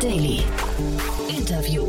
Daily. Interview.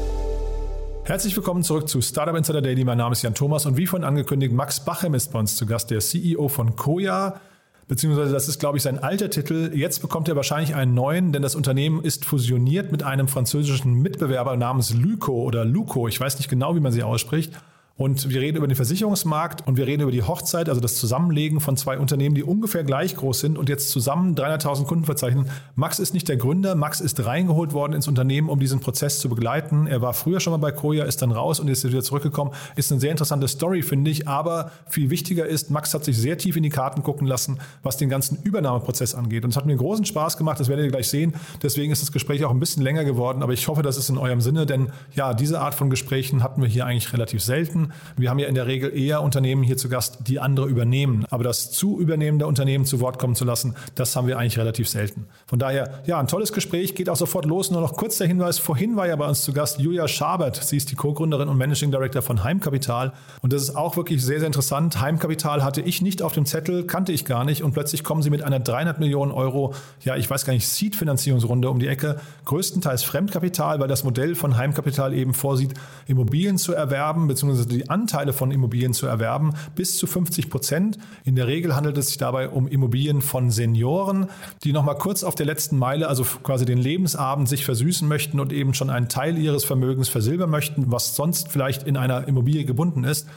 Herzlich willkommen zurück zu Startup Insider Daily. Mein Name ist Jan Thomas und wie vorhin angekündigt, Max Bachem ist bei uns zu Gast, der CEO von Koya. Beziehungsweise das ist, glaube ich, sein alter Titel. Jetzt bekommt er wahrscheinlich einen neuen, denn das Unternehmen ist fusioniert mit einem französischen Mitbewerber namens Lyco oder Luco. Ich weiß nicht genau, wie man sie ausspricht. Und wir reden über den Versicherungsmarkt und wir reden über die Hochzeit, also das Zusammenlegen von zwei Unternehmen, die ungefähr gleich groß sind und jetzt zusammen 300.000 Kunden verzeichnen. Max ist nicht der Gründer. Max ist reingeholt worden ins Unternehmen, um diesen Prozess zu begleiten. Er war früher schon mal bei Koya, ist dann raus und ist wieder zurückgekommen. Ist eine sehr interessante Story, finde ich. Aber viel wichtiger ist, Max hat sich sehr tief in die Karten gucken lassen, was den ganzen Übernahmeprozess angeht. Und es hat mir großen Spaß gemacht. Das werdet ihr gleich sehen. Deswegen ist das Gespräch auch ein bisschen länger geworden. Aber ich hoffe, das ist in eurem Sinne, denn ja, diese Art von Gesprächen hatten wir hier eigentlich relativ selten. Wir haben ja in der Regel eher Unternehmen hier zu Gast, die andere übernehmen. Aber das zu übernehmende Unternehmen zu Wort kommen zu lassen, das haben wir eigentlich relativ selten. Von daher, ja, ein tolles Gespräch, geht auch sofort los. Nur noch kurz der Hinweis, vorhin war ja bei uns zu Gast Julia Schabert. Sie ist die Co-Gründerin und Managing Director von Heimkapital. Und das ist auch wirklich sehr, sehr interessant. Heimkapital hatte ich nicht auf dem Zettel, kannte ich gar nicht. Und plötzlich kommen sie mit einer 300 Millionen Euro, ja, ich weiß gar nicht, Seed-Finanzierungsrunde um die Ecke. Größtenteils Fremdkapital, weil das Modell von Heimkapital eben vorsieht, Immobilien zu erwerben, beziehungsweise die Anteile von Immobilien zu erwerben, bis zu 50 Prozent. In der Regel handelt es sich dabei um Immobilien von Senioren, die nochmal kurz auf der letzten Meile, also quasi den Lebensabend, sich versüßen möchten und eben schon einen Teil ihres Vermögens versilbern möchten, was sonst vielleicht in einer Immobilie gebunden ist.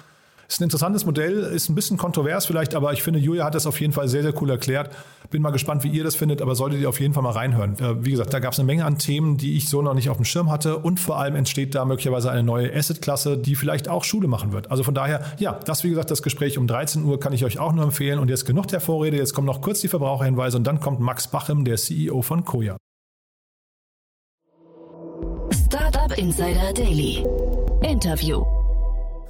Ist ein interessantes Modell, ist ein bisschen kontrovers vielleicht, aber ich finde, Julia hat das auf jeden Fall sehr, sehr cool erklärt. Bin mal gespannt, wie ihr das findet, aber solltet ihr auf jeden Fall mal reinhören. Äh, wie gesagt, da gab es eine Menge an Themen, die ich so noch nicht auf dem Schirm hatte und vor allem entsteht da möglicherweise eine neue Asset-Klasse, die vielleicht auch Schule machen wird. Also von daher, ja, das wie gesagt, das Gespräch um 13 Uhr kann ich euch auch nur empfehlen und jetzt genug der Vorrede, jetzt kommen noch kurz die Verbraucherhinweise und dann kommt Max Bachem, der CEO von Koya. Startup Insider Daily. Interview.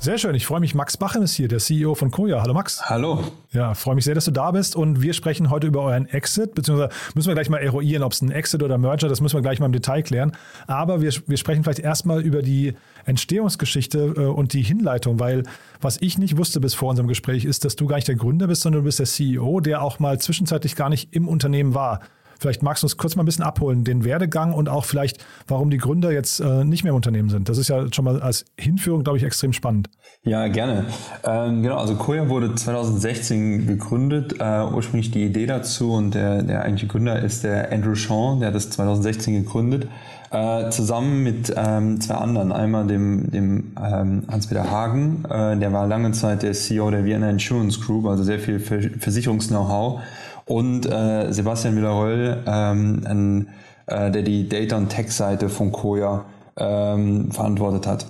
Sehr schön. Ich freue mich. Max Bachem ist hier, der CEO von Koya. Hallo Max. Hallo. Ja, freue mich sehr, dass du da bist. Und wir sprechen heute über euren Exit, beziehungsweise müssen wir gleich mal eruieren, ob es ein Exit oder Merger, das müssen wir gleich mal im Detail klären. Aber wir, wir sprechen vielleicht erstmal über die Entstehungsgeschichte äh, und die Hinleitung, weil was ich nicht wusste bis vor unserem Gespräch ist, dass du gar nicht der Gründer bist, sondern du bist der CEO, der auch mal zwischenzeitlich gar nicht im Unternehmen war. Vielleicht magst du uns kurz mal ein bisschen abholen, den Werdegang und auch vielleicht, warum die Gründer jetzt äh, nicht mehr im Unternehmen sind. Das ist ja schon mal als Hinführung, glaube ich, extrem spannend. Ja, gerne. Ähm, genau, also Koya wurde 2016 gegründet. Äh, ursprünglich die Idee dazu und der, der eigentliche Gründer ist der Andrew Shaw, der hat das 2016 gegründet. Äh, zusammen mit ähm, zwei anderen. Einmal dem, dem ähm, Hans-Peter Hagen, äh, der war lange Zeit der CEO der Vienna Insurance Group, also sehr viel Versicherungs-Know-how und äh, Sebastian Villarreul, ähm, äh, der die Data- und Tech-Seite von Koya ähm, verantwortet hat.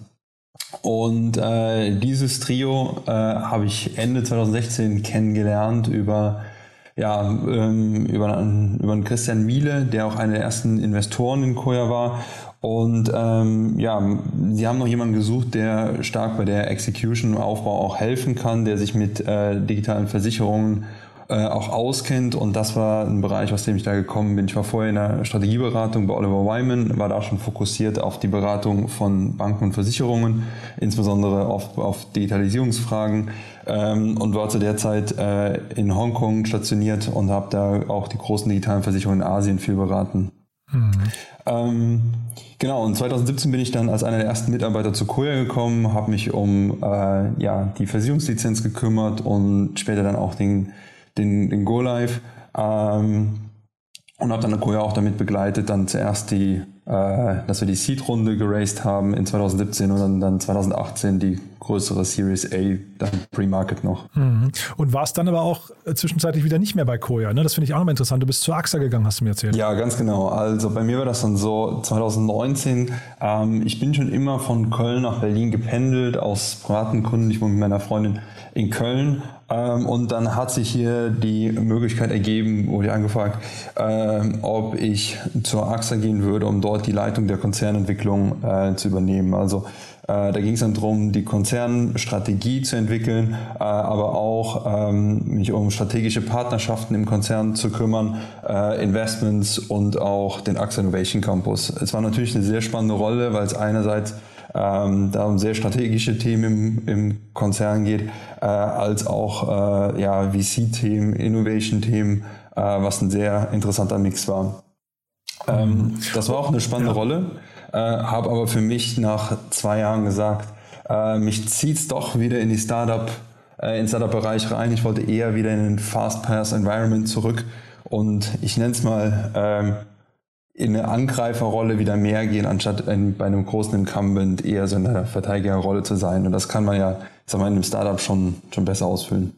Und äh, dieses Trio äh, habe ich Ende 2016 kennengelernt über ja, ähm, über, einen, über einen Christian Miele, der auch einer der ersten Investoren in Koya war. Und ähm, ja, sie haben noch jemanden gesucht, der stark bei der Execution und Aufbau auch helfen kann, der sich mit äh, digitalen Versicherungen äh, auch auskennt und das war ein Bereich, aus dem ich da gekommen bin. Ich war vorher in der Strategieberatung bei Oliver Wyman, war da schon fokussiert auf die Beratung von Banken und Versicherungen, insbesondere auf, auf Digitalisierungsfragen ähm, und war zu der Zeit äh, in Hongkong stationiert und habe da auch die großen digitalen Versicherungen in Asien viel beraten. Mhm. Ähm, genau, und 2017 bin ich dann als einer der ersten Mitarbeiter zu Koya gekommen, habe mich um äh, ja, die Versicherungslizenz gekümmert und später dann auch den den, den Go Live. Ähm, und habe dann Koya auch damit begleitet, dann zuerst die, äh, dass wir die Seed-Runde geraced haben in 2017 und dann, dann 2018 die größere Series A, dann Pre-Market noch. Mhm. Und warst dann aber auch äh, zwischenzeitlich wieder nicht mehr bei Koya, ne? Das finde ich auch nochmal interessant. Du bist zur AXA gegangen, hast du mir erzählt. Ja, ganz genau. Also bei mir war das dann so 2019. Ähm, ich bin schon immer von Köln nach Berlin gependelt, aus privaten Gründen. Ich wohne mit meiner Freundin in Köln und dann hat sich hier die Möglichkeit ergeben, wurde ich angefragt, ähm, ob ich zur AXA gehen würde, um dort die Leitung der Konzernentwicklung äh, zu übernehmen. Also äh, da ging es dann darum, die Konzernstrategie zu entwickeln, äh, aber auch ähm, mich um strategische Partnerschaften im Konzern zu kümmern, Investments und auch den AXA Innovation Campus. Es war natürlich eine sehr spannende Rolle, weil es einerseits ähm, da um sehr strategische Themen im, im Konzern geht, äh, als auch äh, ja, VC-Themen, Innovation-Themen, äh, was ein sehr interessanter Mix war. Ähm, das war auch eine spannende ja. Rolle, äh, habe aber für mich nach zwei Jahren gesagt, äh, mich es doch wieder in die Startup, äh, in Startup-Bereich rein. Ich wollte eher wieder in den Fast-Pass-Environment zurück und ich nenne es mal ähm, in eine Angreiferrolle wieder mehr gehen, anstatt in, bei einem großen Incumbent eher so in einer Verteidigerrolle zu sein. Und das kann man ja, sag mal, in einem Startup schon, schon besser ausfüllen.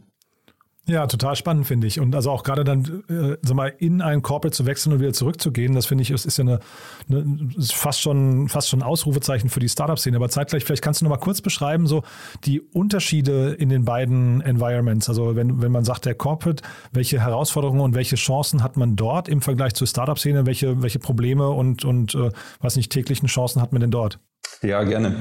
Ja, total spannend, finde ich. Und also auch gerade dann, äh, sag mal, in ein Corporate zu wechseln und wieder zurückzugehen, das finde ich, ist, ist ja eine, eine ist fast schon, fast schon ein Ausrufezeichen für die Startup-Szene. Aber zeitgleich, vielleicht kannst du noch mal kurz beschreiben, so die Unterschiede in den beiden Environments. Also wenn, wenn man sagt, der Corporate, welche Herausforderungen und welche Chancen hat man dort im Vergleich zur Startup-Szene? Welche, welche Probleme und, und äh, was nicht, täglichen Chancen hat man denn dort? Ja, gerne.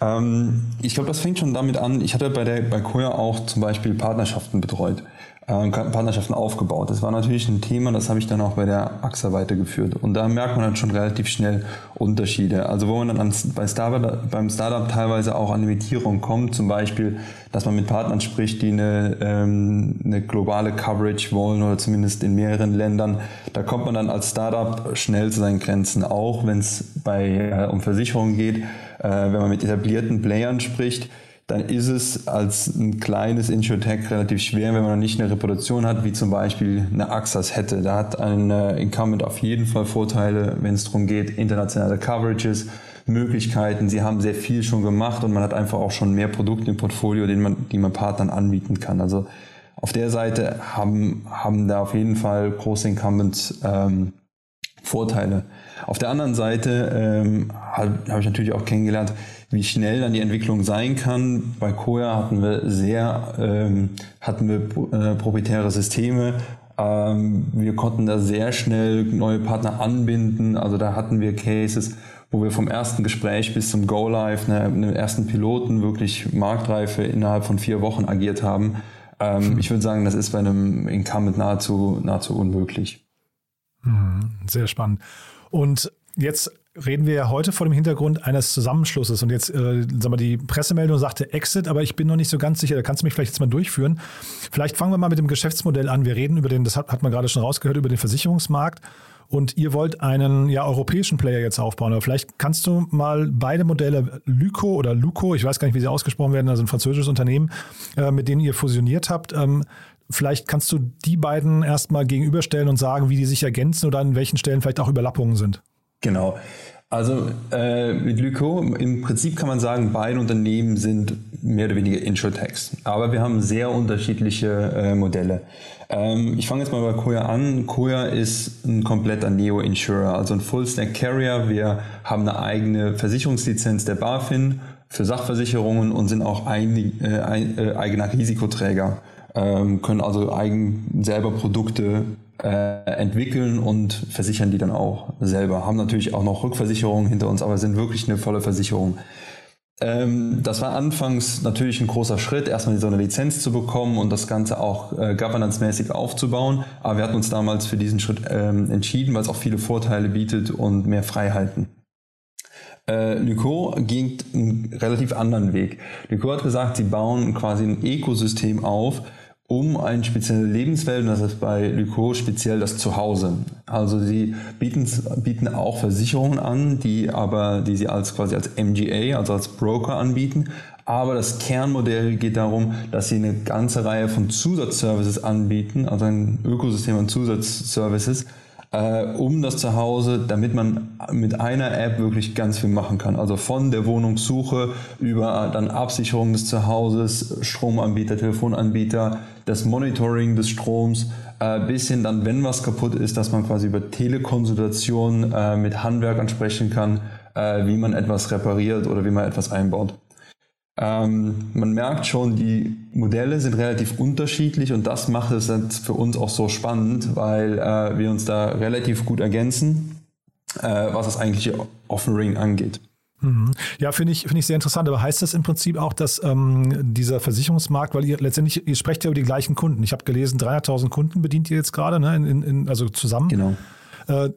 Ähm, ich glaube, das fängt schon damit an. Ich hatte bei der bei Koya auch zum Beispiel Partnerschaften betreut, äh, Partnerschaften aufgebaut. Das war natürlich ein Thema, das habe ich dann auch bei der AXA weitergeführt. Und da merkt man dann schon relativ schnell Unterschiede. Also wo man dann bei Startup, beim Startup teilweise auch an Limitierung kommt, zum Beispiel, dass man mit Partnern spricht, die eine, ähm, eine globale Coverage wollen oder zumindest in mehreren Ländern. Da kommt man dann als Startup schnell zu seinen Grenzen, auch wenn es bei äh, um Versicherungen geht, äh, wenn man mit etablierten Playern spricht dann ist es als ein kleines Insurtech relativ schwer, wenn man noch nicht eine Reputation hat, wie zum Beispiel eine Axas hätte. Da hat ein äh, Incumbent auf jeden Fall Vorteile, wenn es darum geht, internationale Coverages, Möglichkeiten. Sie haben sehr viel schon gemacht und man hat einfach auch schon mehr Produkte im Portfolio, den man, die man Partnern anbieten kann. Also auf der Seite haben, haben da auf jeden Fall große Incumbents ähm, Vorteile. Auf der anderen Seite ähm, habe hab ich natürlich auch kennengelernt, wie schnell dann die Entwicklung sein kann. Bei Koya hatten wir sehr, ähm, hatten wir äh, proprietäre Systeme. Ähm, wir konnten da sehr schnell neue Partner anbinden. Also da hatten wir Cases, wo wir vom ersten Gespräch bis zum Go Live, ne, einem ersten Piloten wirklich Marktreife innerhalb von vier Wochen agiert haben. Ähm, ich würde sagen, das ist bei einem Incumbent nahezu, nahezu unmöglich. Mhm, sehr spannend. Und jetzt reden wir ja heute vor dem Hintergrund eines Zusammenschlusses. Und jetzt, äh, sag mal, die Pressemeldung sagte Exit, aber ich bin noch nicht so ganz sicher. Da kannst du mich vielleicht jetzt mal durchführen. Vielleicht fangen wir mal mit dem Geschäftsmodell an. Wir reden über den, das hat, hat man gerade schon rausgehört, über den Versicherungsmarkt. Und ihr wollt einen ja, europäischen Player jetzt aufbauen. Aber vielleicht kannst du mal beide Modelle, Lyco oder Luco, ich weiß gar nicht, wie sie ausgesprochen werden, also ein französisches Unternehmen, äh, mit denen ihr fusioniert habt, ähm, Vielleicht kannst du die beiden erstmal gegenüberstellen und sagen, wie die sich ergänzen oder an welchen Stellen vielleicht auch Überlappungen sind. Genau. Also äh, mit Lyco, im Prinzip kann man sagen, beide Unternehmen sind mehr oder weniger Insurtechs. Aber wir haben sehr unterschiedliche äh, Modelle. Ähm, ich fange jetzt mal bei Koya an. Koya ist ein kompletter Neo-Insurer, also ein Full-Stack-Carrier. Wir haben eine eigene Versicherungslizenz der BaFin für Sachversicherungen und sind auch ein, äh, ein, äh, eigener Risikoträger ähm, können also eigen selber Produkte äh, entwickeln und versichern die dann auch selber. Haben natürlich auch noch Rückversicherungen hinter uns, aber sind wirklich eine volle Versicherung. Ähm, das war anfangs natürlich ein großer Schritt, erstmal so eine Lizenz zu bekommen und das Ganze auch äh, governance-mäßig aufzubauen. Aber wir hatten uns damals für diesen Schritt ähm, entschieden, weil es auch viele Vorteile bietet und mehr Freiheiten. Äh, Lyco ging einen relativ anderen Weg. Lyco hat gesagt, sie bauen quasi ein Ökosystem auf, um eine spezielle Lebenswelt, und das ist bei Lyco speziell das Zuhause. Also sie bieten, bieten auch Versicherungen an, die aber, die sie als quasi als MGA, also als Broker anbieten. Aber das Kernmodell geht darum, dass sie eine ganze Reihe von Zusatzservices anbieten, also ein Ökosystem an Zusatzservices, äh, um das Zuhause, damit man mit einer App wirklich ganz viel machen kann. Also von der Wohnungssuche über dann Absicherung des Zuhauses, Stromanbieter, Telefonanbieter, das Monitoring des Stroms, äh, bis hin dann, wenn was kaputt ist, dass man quasi über Telekonsultation äh, mit Handwerkern sprechen kann, äh, wie man etwas repariert oder wie man etwas einbaut. Ähm, man merkt schon, die Modelle sind relativ unterschiedlich und das macht es für uns auch so spannend, weil äh, wir uns da relativ gut ergänzen, äh, was das eigentliche Offering angeht. Mhm. Ja, finde ich, finde ich sehr interessant. Aber heißt das im Prinzip auch, dass ähm, dieser Versicherungsmarkt, weil ihr letztendlich, ihr sprecht ja über die gleichen Kunden. Ich habe gelesen, 300.000 Kunden bedient ihr jetzt gerade, ne, in, in, also zusammen. Genau. Äh,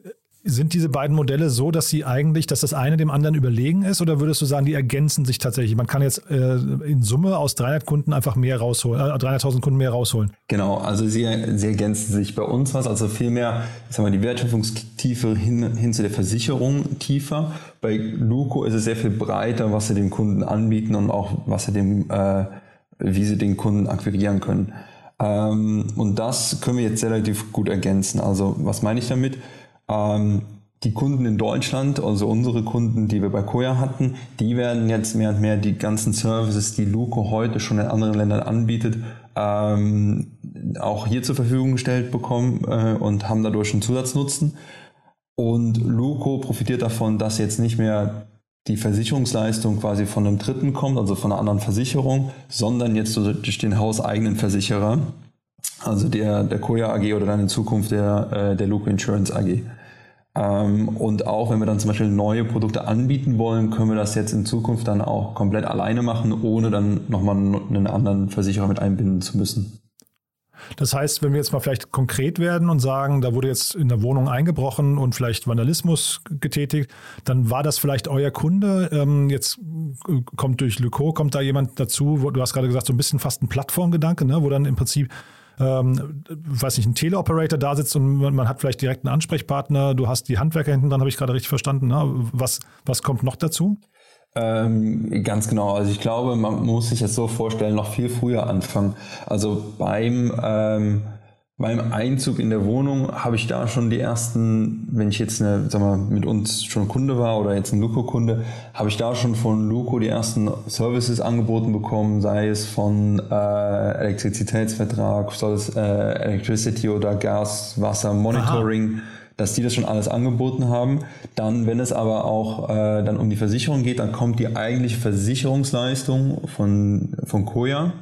sind diese beiden Modelle so, dass sie eigentlich, dass das eine dem anderen überlegen ist oder würdest du sagen, die ergänzen sich tatsächlich? Man kann jetzt äh, in Summe aus 300 Kunden einfach mehr rausholen, äh, 300.000 Kunden mehr rausholen. Genau, also sie, sie ergänzen sich bei uns was, also vielmehr, ich sag die Wertschöpfungstiefe hin, hin zu der Versicherung tiefer. Bei Luco ist es sehr viel breiter, was sie dem Kunden anbieten und auch was sie dem, äh, wie sie den Kunden akquirieren können. Ähm, und das können wir jetzt relativ gut ergänzen. Also was meine ich damit? Ähm, die Kunden in Deutschland, also unsere Kunden, die wir bei Koya hatten, die werden jetzt mehr und mehr die ganzen Services, die Luco heute schon in anderen Ländern anbietet, ähm, auch hier zur Verfügung gestellt bekommen äh, und haben dadurch einen Zusatznutzen. Und Luco profitiert davon, dass jetzt nicht mehr die Versicherungsleistung quasi von einem Dritten kommt, also von einer anderen Versicherung, sondern jetzt durch den hauseigenen Versicherer, also der, der Koya AG oder dann in Zukunft der, äh, der Luco Insurance AG. Ähm, und auch wenn wir dann zum Beispiel neue Produkte anbieten wollen, können wir das jetzt in Zukunft dann auch komplett alleine machen, ohne dann nochmal einen anderen Versicherer mit einbinden zu müssen. Das heißt, wenn wir jetzt mal vielleicht konkret werden und sagen, da wurde jetzt in der Wohnung eingebrochen und vielleicht Vandalismus getätigt, dann war das vielleicht euer Kunde. Ähm, jetzt kommt durch Lyco, kommt da jemand dazu, du hast gerade gesagt, so ein bisschen fast ein Plattformgedanke, ne, wo dann im Prinzip ähm, weiß nicht, ein Teleoperator da sitzt und man, hat vielleicht direkt einen Ansprechpartner, du hast die Handwerker hinten dran, habe ich gerade richtig verstanden. Ne? Was, was kommt noch dazu? Ähm, ganz genau. Also ich glaube, man muss sich das so vorstellen, noch viel früher anfangen. Also beim ähm, beim Einzug in der Wohnung habe ich da schon die ersten, wenn ich jetzt eine, sag mal, mit uns schon Kunde war oder jetzt ein Luco-Kunde, habe ich da schon von Luco die ersten Services angeboten bekommen, sei es von äh, Elektrizitätsvertrag, soll es äh, Electricity oder Gas, Wasser, Monitoring, Aha. dass die das schon alles angeboten haben. Dann, wenn es aber auch äh, dann um die Versicherung geht, dann kommt die eigentliche Versicherungsleistung von, von Koya.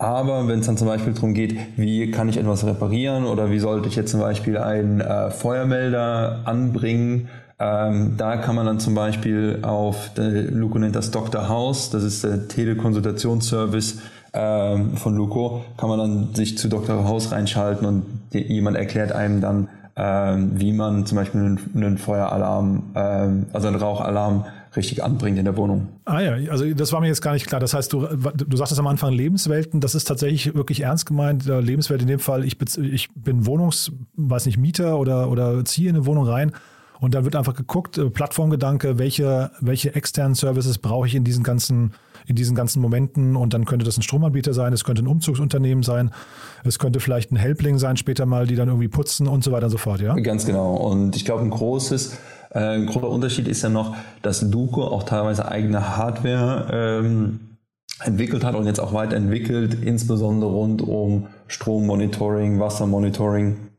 Aber wenn es dann zum Beispiel darum geht, wie kann ich etwas reparieren oder wie sollte ich jetzt zum Beispiel einen äh, Feuermelder anbringen, ähm, da kann man dann zum Beispiel auf, Luco nennt das Dr. House, das ist der Telekonsultationsservice ähm, von Luco, kann man dann sich zu Dr. House reinschalten und jemand erklärt einem dann, ähm, wie man zum Beispiel einen, einen Feueralarm, ähm, also einen Rauchalarm richtig anbringt in der Wohnung. Ah ja, also das war mir jetzt gar nicht klar. Das heißt, du, du sagtest am Anfang Lebenswelten, das ist tatsächlich wirklich ernst gemeint. Lebenswelt in dem Fall, ich, ich bin Wohnungs, weiß nicht, Mieter oder, oder ziehe in eine Wohnung rein und dann wird einfach geguckt, äh, Plattformgedanke, welche, welche externen Services brauche ich in diesen ganzen in diesen ganzen Momenten und dann könnte das ein Stromanbieter sein, es könnte ein Umzugsunternehmen sein, es könnte vielleicht ein Helpling sein später mal, die dann irgendwie putzen und so weiter und so fort, ja? Ganz genau. Und ich glaube, ein großes äh, ein großer Unterschied ist ja noch, dass Duco auch teilweise eigene Hardware ähm, entwickelt hat und jetzt auch weiterentwickelt, insbesondere rund um Strommonitoring, Wassermonitoring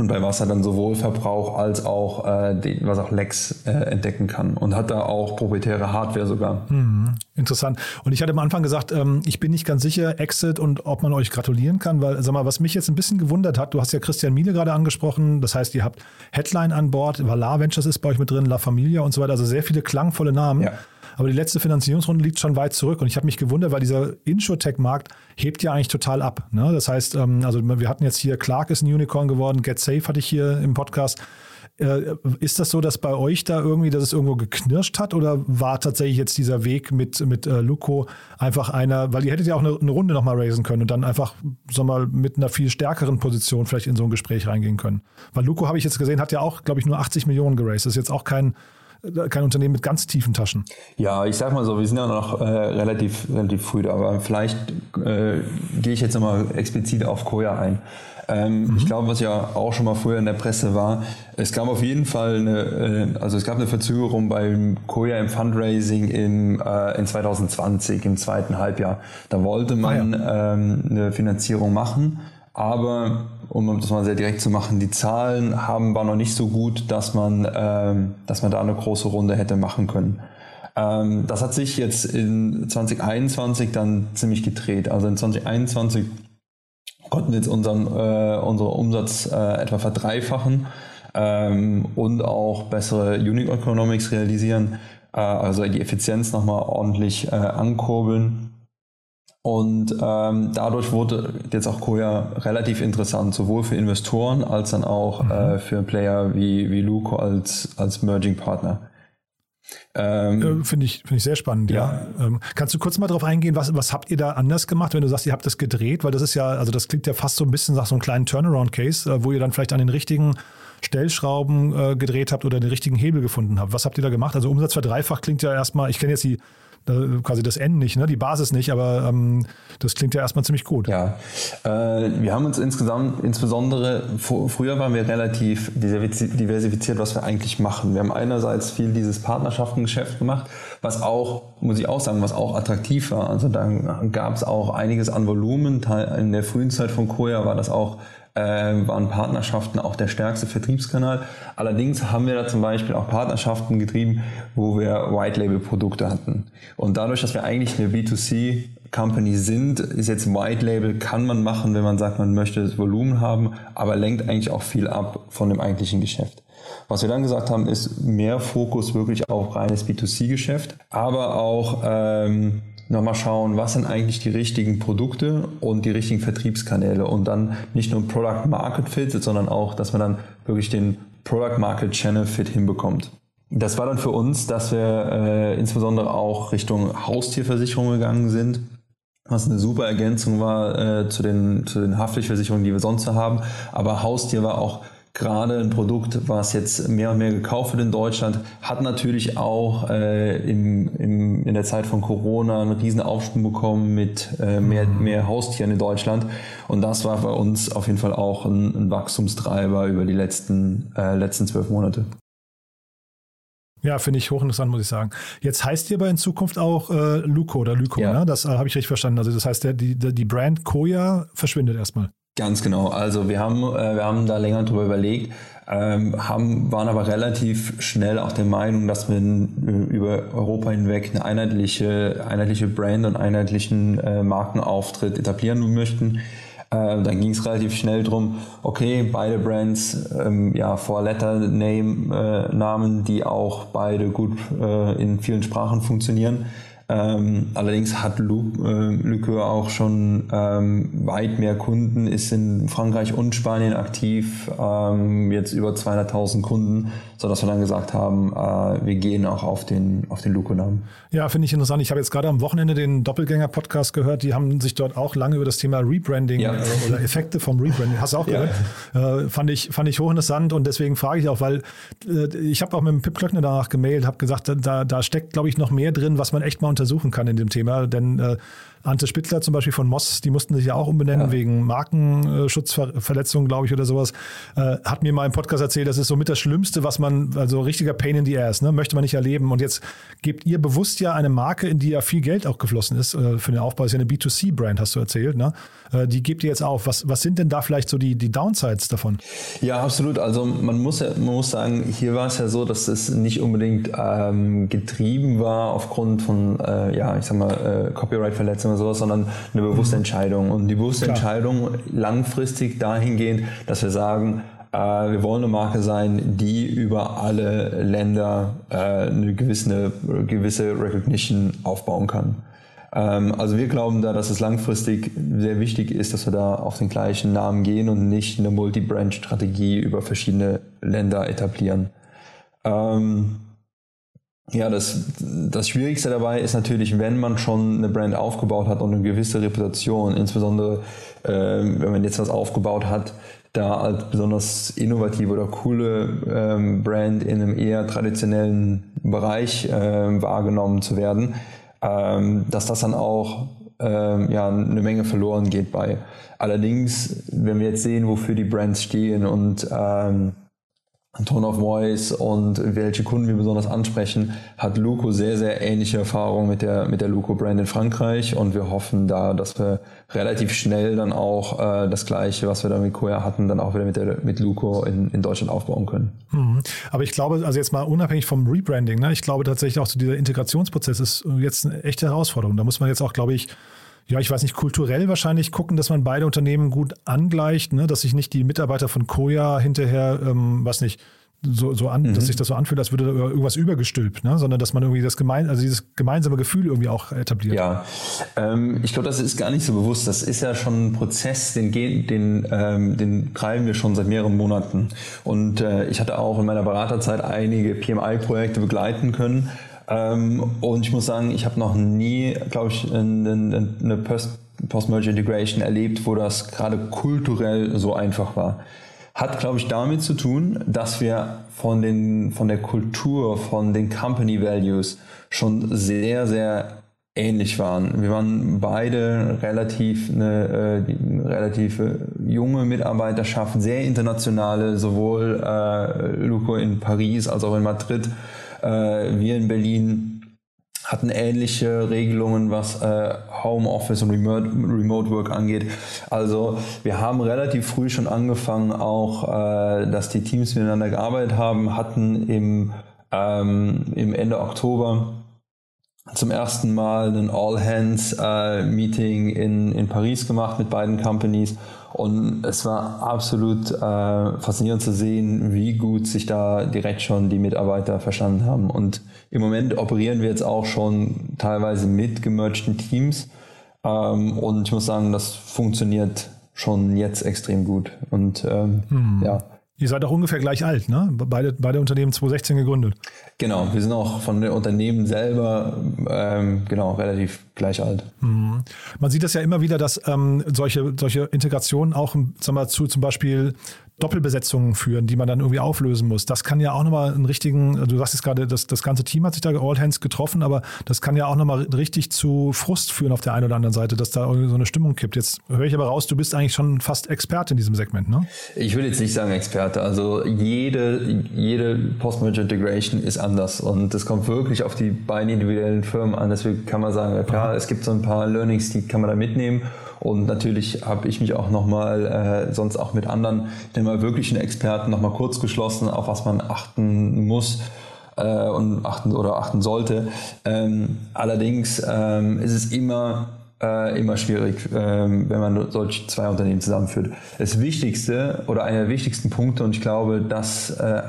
und bei Wasser dann sowohl Verbrauch als auch äh, den, was auch Lecks äh, entdecken kann und hat da auch proprietäre Hardware sogar. Hm, interessant. Und ich hatte am Anfang gesagt, ähm, ich bin nicht ganz sicher, Exit und ob man euch gratulieren kann, weil, sag mal, was mich jetzt ein bisschen gewundert hat, du hast ja Christian Miele gerade angesprochen, das heißt, ihr habt Headline an Bord, Valar Ventures ist bei euch mit drin, La Familia und so weiter, also sehr viele klangvolle Namen. Ja. Aber die letzte Finanzierungsrunde liegt schon weit zurück. Und ich habe mich gewundert, weil dieser Insurtech-Markt hebt ja eigentlich total ab. Ne? Das heißt, ähm, also wir hatten jetzt hier, Clark ist ein Unicorn geworden, Get Safe hatte ich hier im Podcast. Äh, ist das so, dass bei euch da irgendwie, dass es irgendwo geknirscht hat oder war tatsächlich jetzt dieser Weg mit, mit äh, Luco einfach einer, weil ihr hättet ja auch eine, eine Runde nochmal raisen können und dann einfach, sag mal, mit einer viel stärkeren Position vielleicht in so ein Gespräch reingehen können? Weil Luco, habe ich jetzt gesehen, hat ja auch, glaube ich, nur 80 Millionen geraced. Das ist jetzt auch kein, kein Unternehmen mit ganz tiefen Taschen. Ja, ich sag mal so, wir sind ja noch äh, relativ, relativ früh da, aber vielleicht äh, gehe ich jetzt nochmal explizit auf Koya ein. Ähm, mhm. Ich glaube, was ja auch schon mal früher in der Presse war, es gab auf jeden Fall eine, äh, also es gab eine Verzögerung beim Koya im Fundraising im, äh, in 2020, im zweiten Halbjahr. Da wollte man ah, ja. ähm, eine Finanzierung machen aber um das mal sehr direkt zu machen, die Zahlen haben, waren noch nicht so gut, dass man, ähm, dass man da eine große Runde hätte machen können. Ähm, das hat sich jetzt in 2021 dann ziemlich gedreht. Also in 2021 konnten wir jetzt unseren, äh, unseren Umsatz äh, etwa verdreifachen ähm, und auch bessere Unit Economics realisieren, äh, also die Effizienz nochmal ordentlich äh, ankurbeln. Und ähm, dadurch wurde jetzt auch Koya relativ interessant, sowohl für Investoren als dann auch mhm. äh, für Player wie, wie Luco als, als Merging Partner. Ähm, äh, Finde ich, find ich sehr spannend, ja. ja. Ähm, kannst du kurz mal darauf eingehen, was, was habt ihr da anders gemacht, wenn du sagst, ihr habt das gedreht? Weil das ist ja, also das klingt ja fast so ein bisschen nach so einem kleinen Turnaround-Case, äh, wo ihr dann vielleicht an den richtigen Stellschrauben äh, gedreht habt oder den richtigen Hebel gefunden habt. Was habt ihr da gemacht? Also Umsatz verdreifacht klingt ja erstmal, ich kenne jetzt die quasi das N nicht, ne? die Basis nicht, aber ähm, das klingt ja erstmal ziemlich gut. Ja, äh, wir haben uns insgesamt, insbesondere, früher waren wir relativ diversifiziert, was wir eigentlich machen. Wir haben einerseits viel dieses Partnerschaftengeschäft gemacht, was auch, muss ich auch sagen, was auch attraktiv war. Also da gab es auch einiges an Volumen. In der frühen Zeit von Koya war das auch waren Partnerschaften auch der stärkste Vertriebskanal. Allerdings haben wir da zum Beispiel auch Partnerschaften getrieben, wo wir White-Label-Produkte hatten. Und dadurch, dass wir eigentlich eine B2C Company sind, ist jetzt White Label, kann man machen, wenn man sagt, man möchte das Volumen haben, aber lenkt eigentlich auch viel ab von dem eigentlichen Geschäft. Was wir dann gesagt haben, ist mehr Fokus wirklich auf reines B2C-Geschäft, aber auch ähm, nochmal schauen, was sind eigentlich die richtigen Produkte und die richtigen Vertriebskanäle und dann nicht nur Product Market Fit, sondern auch, dass man dann wirklich den Product Market Channel Fit hinbekommt. Das war dann für uns, dass wir äh, insbesondere auch Richtung Haustierversicherung gegangen sind, was eine super Ergänzung war äh, zu, den, zu den Haftpflichtversicherungen, die wir sonst so haben. Aber Haustier war auch gerade ein Produkt, was jetzt mehr und mehr gekauft wird in Deutschland, hat natürlich auch äh, im, im, in der Zeit von Corona einen riesen Aufschwung bekommen mit äh, mehr, mhm. mehr Haustieren in Deutschland. Und das war bei uns auf jeden Fall auch ein, ein Wachstumstreiber über die letzten, äh, letzten zwölf Monate. Ja, finde ich hochinteressant, muss ich sagen. Jetzt heißt ihr aber in Zukunft auch äh, Luco oder Luco, ja. ne? Das äh, habe ich richtig verstanden. Also das heißt, der, die, die Brand Koya verschwindet erstmal. Ganz genau. Also wir haben, äh, wir haben da länger drüber überlegt, ähm, haben, waren aber relativ schnell auch der Meinung, dass wir äh, über Europa hinweg eine einheitliche, einheitliche Brand und einheitlichen äh, Markenauftritt etablieren möchten. Äh, dann ging es relativ schnell drum, okay, beide Brands, ähm, ja, Four-Letter-Name-Namen, äh, die auch beide gut äh, in vielen Sprachen funktionieren. Ähm, allerdings hat Luke, äh, auch schon ähm, weit mehr Kunden, ist in Frankreich und Spanien aktiv, ähm, jetzt über 200.000 Kunden, sodass wir dann gesagt haben, äh, wir gehen auch auf den, auf den Luco-Namen. Ja, finde ich interessant. Ich habe jetzt gerade am Wochenende den Doppelgänger-Podcast gehört. Die haben sich dort auch lange über das Thema Rebranding ja. äh, oder Effekte vom Rebranding, hast du auch gehört? Ja. Äh, fand, ich, fand ich hochinteressant und deswegen frage ich auch, weil äh, ich habe auch mit dem Pip Klöckner danach gemailt, habe gesagt, da, da steckt, glaube ich, noch mehr drin, was man echt mal untersuchen kann in dem Thema. Denn äh, Ante Spittler zum Beispiel von Moss, die mussten sich ja auch umbenennen ja. wegen Markenschutzverletzungen, glaube ich, oder sowas. Äh, hat mir mal im Podcast erzählt, das ist somit das Schlimmste, was man, also richtiger Pain in the Ass, ne? möchte man nicht erleben. Und jetzt gebt ihr bewusst ja eine Marke, in die ja viel Geld auch geflossen ist äh, für den Aufbau. Das ist ja eine B2C-Brand, hast du erzählt. Ne? Äh, die gebt ihr jetzt auf. Was, was sind denn da vielleicht so die, die Downsides davon? Ja, absolut. Also man muss, ja, man muss sagen, hier war es ja so, dass es nicht unbedingt ähm, getrieben war aufgrund von, äh, ja, ich sag mal, äh, Copyright-Verletzungen oder sowas, sondern eine bewusste mhm. Entscheidung. Und die bewusste Klar. Entscheidung langfristig dahingehend, dass wir sagen, äh, wir wollen eine Marke sein, die über alle Länder äh, eine gewisse, eine gewisse Recognition aufbauen kann. Ähm, also wir glauben da, dass es langfristig sehr wichtig ist, dass wir da auf den gleichen Namen gehen und nicht eine Multi-Brand-Strategie über verschiedene Länder etablieren. Ähm, ja, das, das Schwierigste dabei ist natürlich, wenn man schon eine Brand aufgebaut hat und eine gewisse Reputation, insbesondere äh, wenn man jetzt was aufgebaut hat, da als besonders innovative oder coole ähm, Brand in einem eher traditionellen Bereich äh, wahrgenommen zu werden, ähm, dass das dann auch ähm, ja, eine Menge verloren geht bei. Allerdings, wenn wir jetzt sehen, wofür die Brands stehen und ähm, Tone of Voice und welche Kunden wir besonders ansprechen, hat Luco sehr, sehr ähnliche Erfahrungen mit der, mit der Luco-Brand in Frankreich und wir hoffen da, dass wir relativ schnell dann auch äh, das Gleiche, was wir da mit Koya hatten, dann auch wieder mit, der, mit Luco in, in Deutschland aufbauen können. Mhm. Aber ich glaube, also jetzt mal unabhängig vom Rebranding, ne, ich glaube tatsächlich auch so dieser Integrationsprozess ist jetzt eine echte Herausforderung. Da muss man jetzt auch, glaube ich, ja, ich weiß nicht, kulturell wahrscheinlich gucken, dass man beide Unternehmen gut angleicht, ne? dass sich nicht die Mitarbeiter von Koya hinterher, ähm, was nicht, so, so an, mhm. dass sich das so anfühlt, als würde da irgendwas übergestülpt, ne? sondern dass man irgendwie das gemein, also dieses gemeinsame Gefühl irgendwie auch etabliert. Ja, ähm, ich glaube, das ist gar nicht so bewusst. Das ist ja schon ein Prozess, den, den, ähm, den treiben wir schon seit mehreren Monaten. Und äh, ich hatte auch in meiner Beraterzeit einige PMI-Projekte begleiten können. Ähm, und ich muss sagen, ich habe noch nie, glaube ich, eine, eine Post-Merge Integration erlebt, wo das gerade kulturell so einfach war. Hat, glaube ich, damit zu tun, dass wir von, den, von der Kultur, von den Company Values schon sehr, sehr ähnlich waren. Wir waren beide relativ eine äh, relativ junge Mitarbeiterschaft, sehr internationale, sowohl äh, Luco in Paris als auch in Madrid, wir in Berlin hatten ähnliche Regelungen, was äh, Homeoffice und Remote, Remote Work angeht. Also wir haben relativ früh schon angefangen, auch äh, dass die Teams miteinander gearbeitet haben, hatten im, ähm, im Ende Oktober zum ersten Mal ein All-Hands-Meeting äh, in, in Paris gemacht mit beiden Companies und es war absolut äh, faszinierend zu sehen, wie gut sich da direkt schon die Mitarbeiter verstanden haben. Und im Moment operieren wir jetzt auch schon teilweise mit gemergten Teams. Ähm, und ich muss sagen, das funktioniert schon jetzt extrem gut. Und ähm, hm. ja, Ihr seid auch ungefähr gleich alt, ne? Beide, beide Unternehmen 2016 gegründet. Genau, wir sind auch von den Unternehmen selber ähm, genau relativ gleich alt. Mhm. Man sieht das ja immer wieder, dass ähm, solche, solche Integrationen auch sagen wir, zu zum Beispiel Doppelbesetzungen führen, die man dann irgendwie auflösen muss. Das kann ja auch nochmal einen richtigen, du sagst jetzt gerade, das, das ganze Team hat sich da All Hands getroffen, aber das kann ja auch nochmal richtig zu Frust führen auf der einen oder anderen Seite, dass da irgendwie so eine Stimmung kippt. Jetzt höre ich aber raus, du bist eigentlich schon fast Experte in diesem Segment, ne? Ich will jetzt nicht sagen Experte. Also jede, jede Post-Merger Integration ist anders und es kommt wirklich auf die beiden individuellen Firmen an. Deswegen kann man sagen, klar, es gibt so ein paar Learnings, die kann man da mitnehmen und natürlich habe ich mich auch nochmal, äh, sonst auch mit anderen, mal wirklichen Experten nochmal kurz geschlossen, auf was man achten muss äh, und achten oder achten sollte. Ähm, allerdings ähm, ist es immer äh, immer schwierig, ähm, wenn man solche zwei Unternehmen zusammenführt. Das Wichtigste oder einer der wichtigsten Punkte, und ich glaube, das äh,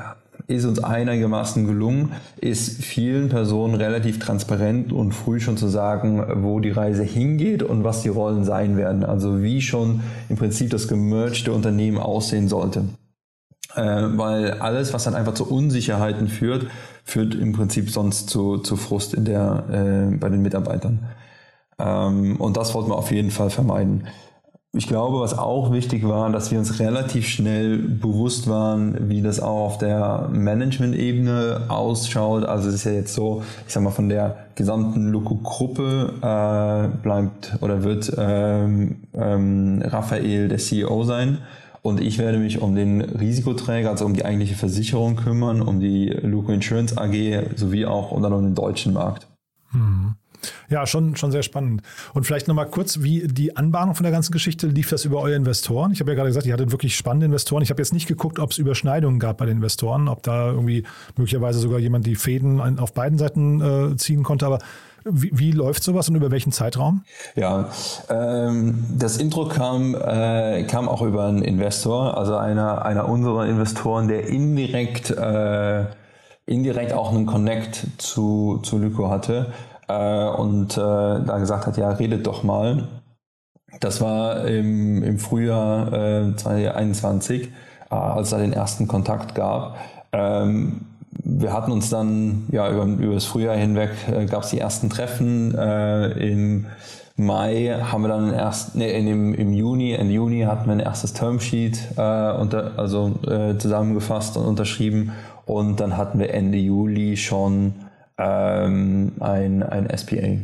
ist uns einigermaßen gelungen, ist vielen Personen relativ transparent und früh schon zu sagen, wo die Reise hingeht und was die Rollen sein werden. Also wie schon im Prinzip das gemergte Unternehmen aussehen sollte. Äh, weil alles, was dann einfach zu Unsicherheiten führt, führt im Prinzip sonst zu, zu Frust in der, äh, bei den Mitarbeitern. Ähm, und das wollten wir auf jeden Fall vermeiden. Ich glaube, was auch wichtig war, dass wir uns relativ schnell bewusst waren, wie das auch auf der Management-Ebene ausschaut. Also es ist ja jetzt so, ich sag mal, von der gesamten Luko-Gruppe äh, bleibt oder wird ähm, ähm, Raphael der CEO sein. Und ich werde mich um den Risikoträger, also um die eigentliche Versicherung kümmern, um die Luko Insurance AG sowie auch um den deutschen Markt. Hm. Ja, schon, schon sehr spannend. Und vielleicht nochmal kurz, wie die Anbahnung von der ganzen Geschichte, lief das über eure Investoren? Ich habe ja gerade gesagt, ihr hattet wirklich spannende Investoren. Ich habe jetzt nicht geguckt, ob es Überschneidungen gab bei den Investoren, ob da irgendwie möglicherweise sogar jemand die Fäden auf beiden Seiten äh, ziehen konnte, aber wie, wie, läuft sowas und über welchen Zeitraum? Ja, ähm, das Intro kam, äh, kam auch über einen Investor, also einer, einer unserer Investoren, der indirekt, äh, indirekt auch einen Connect zu, zu Lyco hatte äh, und äh, da gesagt hat, ja, redet doch mal. Das war im, im Frühjahr äh, 2021, äh, als da den ersten Kontakt gab. Ähm, wir hatten uns dann ja über, über das Frühjahr hinweg äh, gab es die ersten Treffen. Äh, Im Mai haben wir dann erst, nee, in dem, im Juni, Ende Juni hatten wir ein erstes Termsheet äh, unter, also äh, zusammengefasst und unterschrieben. Und dann hatten wir Ende Juli schon ähm, ein, ein SPA.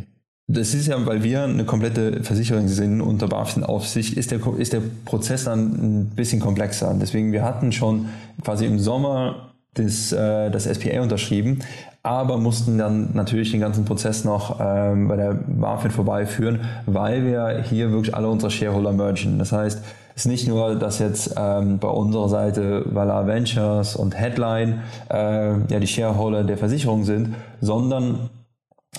Das ist ja, weil wir eine komplette Versicherung sind unter BaFin-Aufsicht, ist der, ist der Prozess dann ein bisschen komplexer. Deswegen, wir hatten schon quasi im Sommer das, äh, das SPA unterschrieben, aber mussten dann natürlich den ganzen Prozess noch ähm, bei der BaFin vorbeiführen, weil wir hier wirklich alle unsere Shareholder mergen. Das heißt, ist nicht nur, dass jetzt ähm, bei unserer Seite Valar Ventures und Headline äh, ja die Shareholder der Versicherung sind, sondern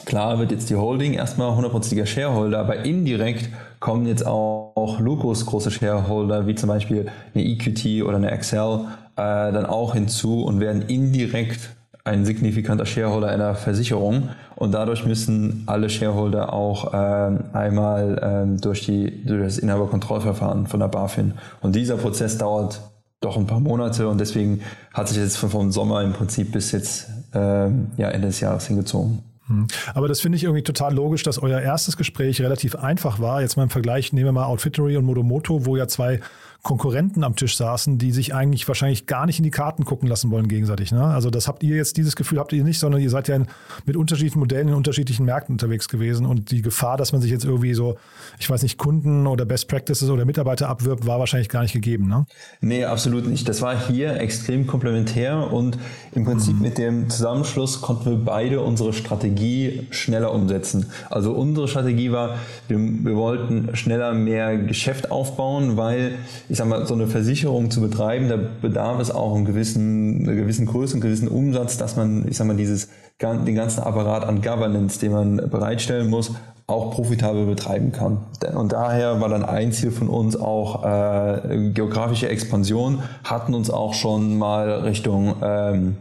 Klar wird jetzt die Holding erstmal 100%iger Shareholder, aber indirekt kommen jetzt auch, auch Lucos große Shareholder, wie zum Beispiel eine EQT oder eine Excel, äh, dann auch hinzu und werden indirekt ein signifikanter Shareholder einer Versicherung und dadurch müssen alle Shareholder auch ähm, einmal ähm, durch, die, durch das Inhaberkontrollverfahren von der BaFin. Und dieser Prozess dauert doch ein paar Monate und deswegen hat sich jetzt vom Sommer im Prinzip bis jetzt ähm, ja, Ende des Jahres hingezogen. Hm. Aber das finde ich irgendwie total logisch, dass euer erstes Gespräch relativ einfach war. Jetzt mal im Vergleich nehmen wir mal Outfittery und Modomoto, wo ja zwei Konkurrenten am Tisch saßen, die sich eigentlich wahrscheinlich gar nicht in die Karten gucken lassen wollen gegenseitig. Ne? Also das habt ihr jetzt, dieses Gefühl habt ihr nicht, sondern ihr seid ja in, mit unterschiedlichen Modellen in unterschiedlichen Märkten unterwegs gewesen und die Gefahr, dass man sich jetzt irgendwie so, ich weiß nicht, Kunden oder Best Practices oder Mitarbeiter abwirbt, war wahrscheinlich gar nicht gegeben. Ne? Nee, absolut nicht. Das war hier extrem komplementär und im Prinzip mhm. mit dem Zusammenschluss konnten wir beide unsere Strategie schneller umsetzen. Also unsere Strategie war, wir, wir wollten schneller mehr Geschäft aufbauen, weil ich sag mal, so eine Versicherung zu betreiben, da bedarf es auch einen gewissen, einer gewissen Größe, einen gewissen Umsatz, dass man, ich sag mal, dieses, den ganzen Apparat an Governance, den man bereitstellen muss, auch profitabel betreiben kann. Und daher war dann ein Ziel von uns auch äh, geografische Expansion, hatten uns auch schon mal Richtung ähm,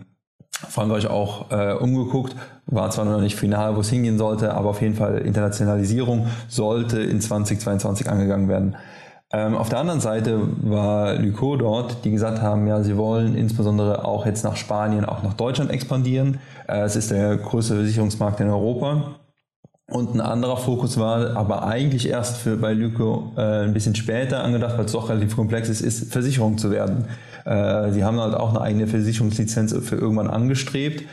Frankreich auch äh, umgeguckt, war zwar noch nicht final, wo es hingehen sollte, aber auf jeden Fall Internationalisierung sollte in 2022 angegangen werden. Ähm, auf der anderen Seite war Lyco dort, die gesagt haben, ja, sie wollen insbesondere auch jetzt nach Spanien, auch nach Deutschland expandieren. Äh, es ist der größte Versicherungsmarkt in Europa. Und ein anderer Fokus war aber eigentlich erst für bei Lyco äh, ein bisschen später angedacht, weil es doch relativ komplex ist, ist Versicherung zu werden. Äh, sie haben halt auch eine eigene Versicherungslizenz für irgendwann angestrebt.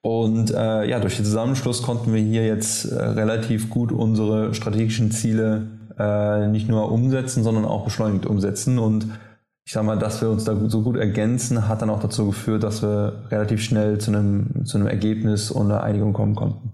Und äh, ja, durch den Zusammenschluss konnten wir hier jetzt äh, relativ gut unsere strategischen Ziele äh, nicht nur umsetzen, sondern auch beschleunigt umsetzen. Und ich sage mal, dass wir uns da so gut ergänzen, hat dann auch dazu geführt, dass wir relativ schnell zu einem, zu einem Ergebnis und einer Einigung kommen konnten.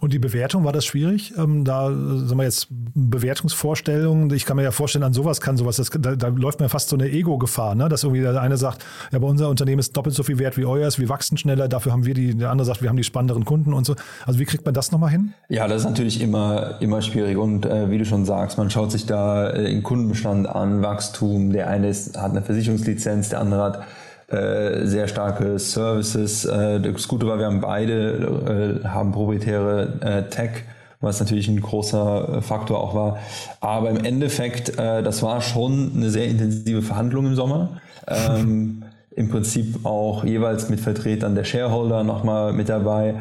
Und die Bewertung, war das schwierig? Ähm, da, sagen wir jetzt, Bewertungsvorstellungen, ich kann mir ja vorstellen, an sowas kann sowas, das, da, da, läuft mir fast so eine Ego-Gefahr, ne? dass irgendwie der eine sagt, ja, aber unser Unternehmen ist doppelt so viel wert wie euers, wir wachsen schneller, dafür haben wir die, der andere sagt, wir haben die spannenderen Kunden und so. Also wie kriegt man das nochmal hin? Ja, das ist natürlich immer, immer schwierig und äh, wie du schon sagst, man schaut sich da äh, den Kundenbestand an, Wachstum, der eine ist, hat eine Versicherungslizenz, der andere hat äh, sehr starke Services. Äh, das Gute war, wir haben beide, äh, haben proprietäre äh, Tech, was natürlich ein großer äh, Faktor auch war. Aber im Endeffekt, äh, das war schon eine sehr intensive Verhandlung im Sommer. Ähm, Im Prinzip auch jeweils mit Vertretern der Shareholder nochmal mit dabei,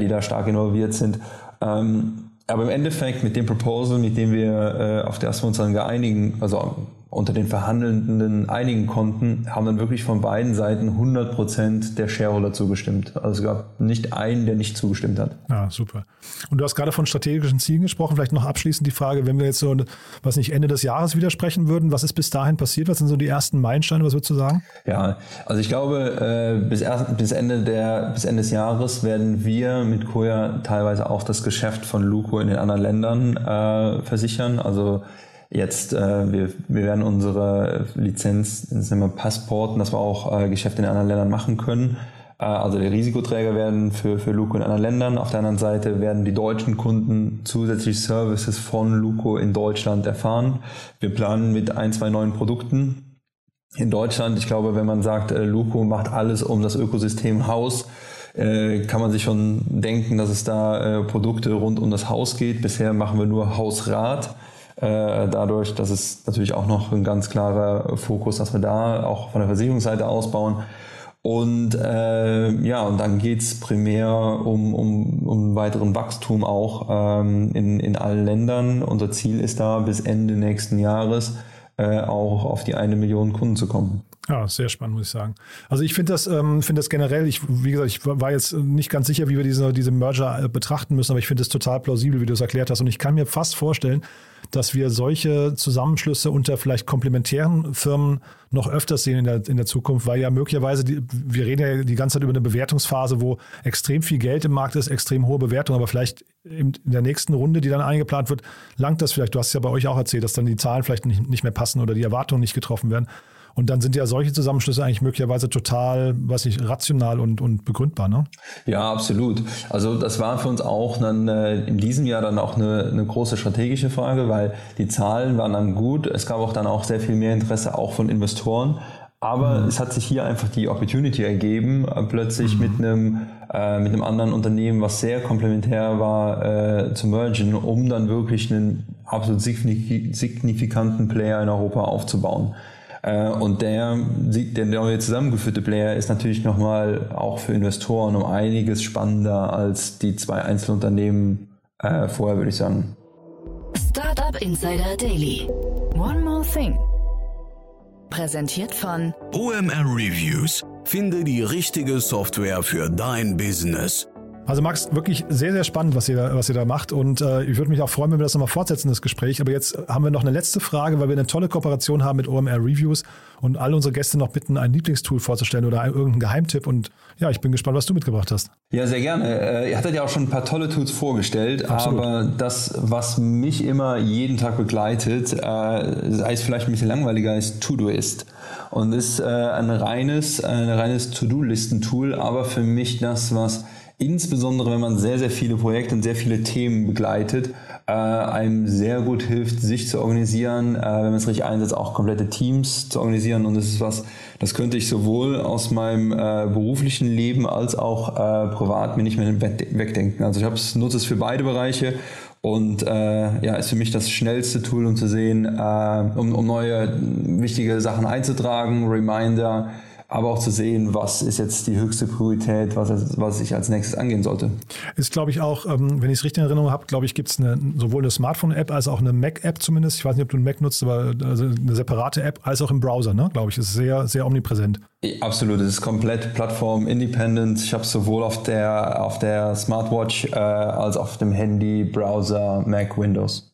die da stark involviert sind. Ähm, aber im Endeffekt mit dem Proposal, mit dem wir, auf das wir uns dann geeinigen, also unter den Verhandelnden einigen konnten, haben dann wirklich von beiden Seiten 100 Prozent der Shareholder zugestimmt. Also es gab nicht einen, der nicht zugestimmt hat. Ja, super. Und du hast gerade von strategischen Zielen gesprochen. Vielleicht noch abschließend die Frage, wenn wir jetzt so, was nicht, Ende des Jahres widersprechen würden, was ist bis dahin passiert? Was sind so die ersten Meilensteine? Was würdest du sagen? Ja, also ich glaube, äh, bis, bis, Ende der, bis Ende des Jahres werden wir mit Koya teilweise auch das Geschäft von Luco in den anderen Ländern äh, versichern. Also Jetzt, äh, wir, wir werden unsere Lizenz, das nennen wir Passporten, dass wir auch äh, Geschäfte in anderen Ländern machen können. Äh, also die Risikoträger werden für, für Luco in anderen Ländern. Auf der anderen Seite werden die deutschen Kunden zusätzlich Services von Luco in Deutschland erfahren. Wir planen mit ein, zwei neuen Produkten in Deutschland. Ich glaube, wenn man sagt, äh, Luco macht alles um das Ökosystem Haus, äh, kann man sich schon denken, dass es da äh, Produkte rund um das Haus geht. Bisher machen wir nur Hausrat. Äh, dadurch, dass es natürlich auch noch ein ganz klarer Fokus, dass wir da auch von der Versicherungsseite ausbauen. Und äh, ja, und dann geht's primär um, um, um weiteren Wachstum auch ähm, in, in allen Ländern. Unser Ziel ist da bis Ende nächsten Jahres äh, auch auf die eine Million Kunden zu kommen. Ja, sehr spannend, muss ich sagen. Also ich finde das, ähm, finde das generell, ich, wie gesagt, ich war jetzt nicht ganz sicher, wie wir diese, diese Merger äh, betrachten müssen, aber ich finde es total plausibel, wie du es erklärt hast. Und ich kann mir fast vorstellen, dass wir solche Zusammenschlüsse unter vielleicht komplementären Firmen noch öfters sehen in der, in der Zukunft, weil ja möglicherweise, die, wir reden ja die ganze Zeit über eine Bewertungsphase, wo extrem viel Geld im Markt ist, extrem hohe Bewertung, aber vielleicht in der nächsten Runde, die dann eingeplant wird, langt das vielleicht. Du hast ja bei euch auch erzählt, dass dann die Zahlen vielleicht nicht, nicht mehr passen oder die Erwartungen nicht getroffen werden. Und dann sind ja solche Zusammenschlüsse eigentlich möglicherweise total, was ich, rational und, und begründbar, ne? Ja, absolut. Also das war für uns auch dann äh, in diesem Jahr dann auch eine, eine große strategische Frage, weil die Zahlen waren dann gut. Es gab auch dann auch sehr viel mehr Interesse auch von Investoren. Aber mhm. es hat sich hier einfach die Opportunity ergeben, äh, plötzlich mhm. mit einem äh, mit einem anderen Unternehmen, was sehr komplementär war, äh, zu mergen, um dann wirklich einen absolut signifikanten Player in Europa aufzubauen. Äh, und der, der neue zusammengeführte Player ist natürlich nochmal auch für Investoren um einiges spannender als die zwei Einzelunternehmen äh, vorher, würde ich sagen. Startup Insider Daily. One more thing. Präsentiert von OMR Reviews. Finde die richtige Software für dein Business. Also Max, wirklich sehr, sehr spannend, was ihr, was ihr da macht. Und äh, ich würde mich auch freuen, wenn wir das nochmal fortsetzen, das Gespräch. Aber jetzt haben wir noch eine letzte Frage, weil wir eine tolle Kooperation haben mit OMR Reviews und all unsere Gäste noch bitten, ein Lieblingstool vorzustellen oder irgendeinen Geheimtipp. Und ja, ich bin gespannt, was du mitgebracht hast. Ja, sehr gerne. Äh, ihr hattet ja auch schon ein paar tolle Tools vorgestellt, Absolut. aber das, was mich immer jeden Tag begleitet, äh, sei es vielleicht ein bisschen langweiliger, ist Todoist. Und ist äh, ein reines, ein reines To-Do-Listen-Tool, aber für mich das, was insbesondere wenn man sehr, sehr viele Projekte und sehr viele Themen begleitet, äh, einem sehr gut hilft, sich zu organisieren, äh, wenn man es richtig einsetzt, auch komplette Teams zu organisieren. Und das ist was, das könnte ich sowohl aus meinem äh, beruflichen Leben als auch äh, privat mir nicht mehr wegdenken. Also ich habe es nutze es für beide Bereiche und äh, ja, ist für mich das schnellste Tool, um zu sehen, äh, um, um neue wichtige Sachen einzutragen, Reminder, aber auch zu sehen, was ist jetzt die höchste Priorität, was, was ich als nächstes angehen sollte. Ist, glaube ich, auch, ähm, wenn ich es richtig in Erinnerung habe, glaube ich, gibt es eine, sowohl eine Smartphone-App als auch eine Mac-App zumindest. Ich weiß nicht, ob du einen Mac nutzt, aber also eine separate App, als auch im Browser, ne? glaube ich. Ist sehr, sehr omnipräsent. Absolut, es ist komplett Plattform-independent. Ich habe es sowohl auf der, auf der Smartwatch äh, als auch auf dem Handy, Browser, Mac, Windows.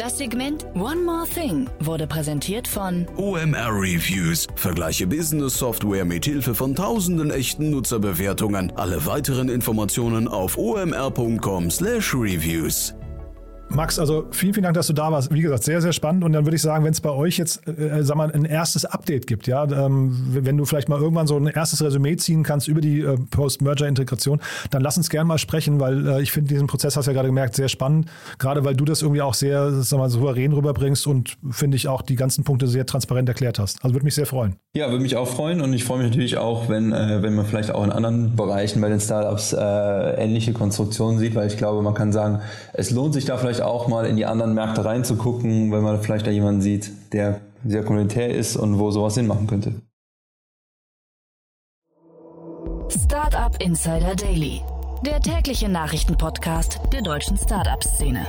Das Segment One More Thing wurde präsentiert von OMR Reviews. Vergleiche Business Software mit Hilfe von tausenden echten Nutzerbewertungen. Alle weiteren Informationen auf omr.com/reviews. Max, also vielen, vielen Dank, dass du da warst. Wie gesagt, sehr, sehr spannend. Und dann würde ich sagen, wenn es bei euch jetzt, äh, sag mal, ein erstes Update gibt, ja, ähm, wenn du vielleicht mal irgendwann so ein erstes Resümee ziehen kannst über die äh, Post-Merger-Integration, dann lass uns gerne mal sprechen, weil äh, ich finde diesen Prozess, hast du ja gerade gemerkt, sehr spannend. Gerade weil du das irgendwie auch sehr, sag mal, souverän rüberbringst und finde ich auch die ganzen Punkte sehr transparent erklärt hast. Also würde mich sehr freuen. Ja, würde mich auch freuen und ich freue mich natürlich auch, wenn, äh, wenn man vielleicht auch in anderen Bereichen bei den Startups äh, ähnliche Konstruktionen sieht, weil ich glaube, man kann sagen, es lohnt sich da vielleicht vielleicht auch mal in die anderen Märkte reinzugucken, wenn man vielleicht da jemanden sieht, der sehr kommunitär ist und wo sowas Sinn machen könnte. Startup Insider Daily, der tägliche Nachrichtenpodcast der deutschen Startup-Szene.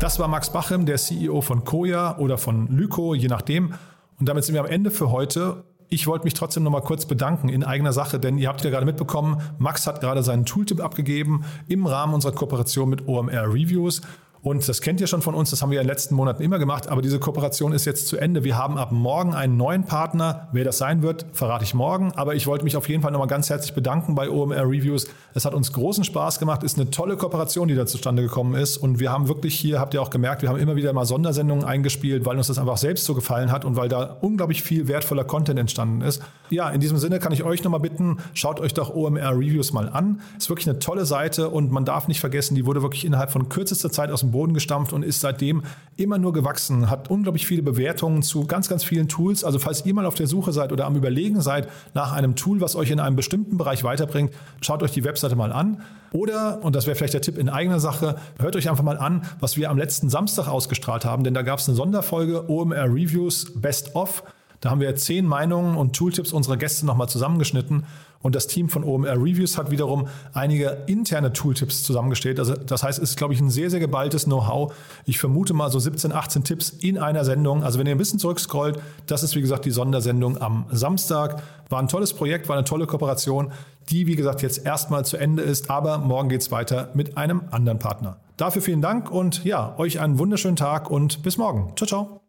Das war Max Bachem, der CEO von Koya oder von Lyco, je nachdem. Und damit sind wir am Ende für heute ich wollte mich trotzdem noch mal kurz bedanken in eigener Sache, denn ihr habt ja gerade mitbekommen, Max hat gerade seinen Tooltip abgegeben im Rahmen unserer Kooperation mit OMR Reviews. Und das kennt ihr schon von uns, das haben wir in den letzten Monaten immer gemacht, aber diese Kooperation ist jetzt zu Ende. Wir haben ab morgen einen neuen Partner. Wer das sein wird, verrate ich morgen. Aber ich wollte mich auf jeden Fall nochmal ganz herzlich bedanken bei OMR Reviews. Es hat uns großen Spaß gemacht, ist eine tolle Kooperation, die da zustande gekommen ist. Und wir haben wirklich hier, habt ihr auch gemerkt, wir haben immer wieder mal Sondersendungen eingespielt, weil uns das einfach selbst so gefallen hat und weil da unglaublich viel wertvoller Content entstanden ist. Ja, in diesem Sinne kann ich euch nochmal bitten, schaut euch doch OMR Reviews mal an. Ist wirklich eine tolle Seite und man darf nicht vergessen, die wurde wirklich innerhalb von kürzester Zeit aus dem Boden gestampft und ist seitdem immer nur gewachsen, hat unglaublich viele Bewertungen zu ganz, ganz vielen Tools. Also falls ihr mal auf der Suche seid oder am Überlegen seid nach einem Tool, was euch in einem bestimmten Bereich weiterbringt, schaut euch die Webseite mal an. Oder, und das wäre vielleicht der Tipp in eigener Sache, hört euch einfach mal an, was wir am letzten Samstag ausgestrahlt haben, denn da gab es eine Sonderfolge OMR Reviews Best of. Da haben wir zehn Meinungen und Tooltips unserer Gäste nochmal zusammengeschnitten. Und das Team von OMR Reviews hat wiederum einige interne Tooltips zusammengestellt. Also das heißt, es ist, glaube ich, ein sehr, sehr geballtes Know-how. Ich vermute mal so 17, 18 Tipps in einer Sendung. Also wenn ihr ein bisschen zurückscrollt, das ist, wie gesagt, die Sondersendung am Samstag. War ein tolles Projekt, war eine tolle Kooperation, die, wie gesagt, jetzt erstmal zu Ende ist. Aber morgen geht es weiter mit einem anderen Partner. Dafür vielen Dank und ja, euch einen wunderschönen Tag und bis morgen. Ciao, ciao.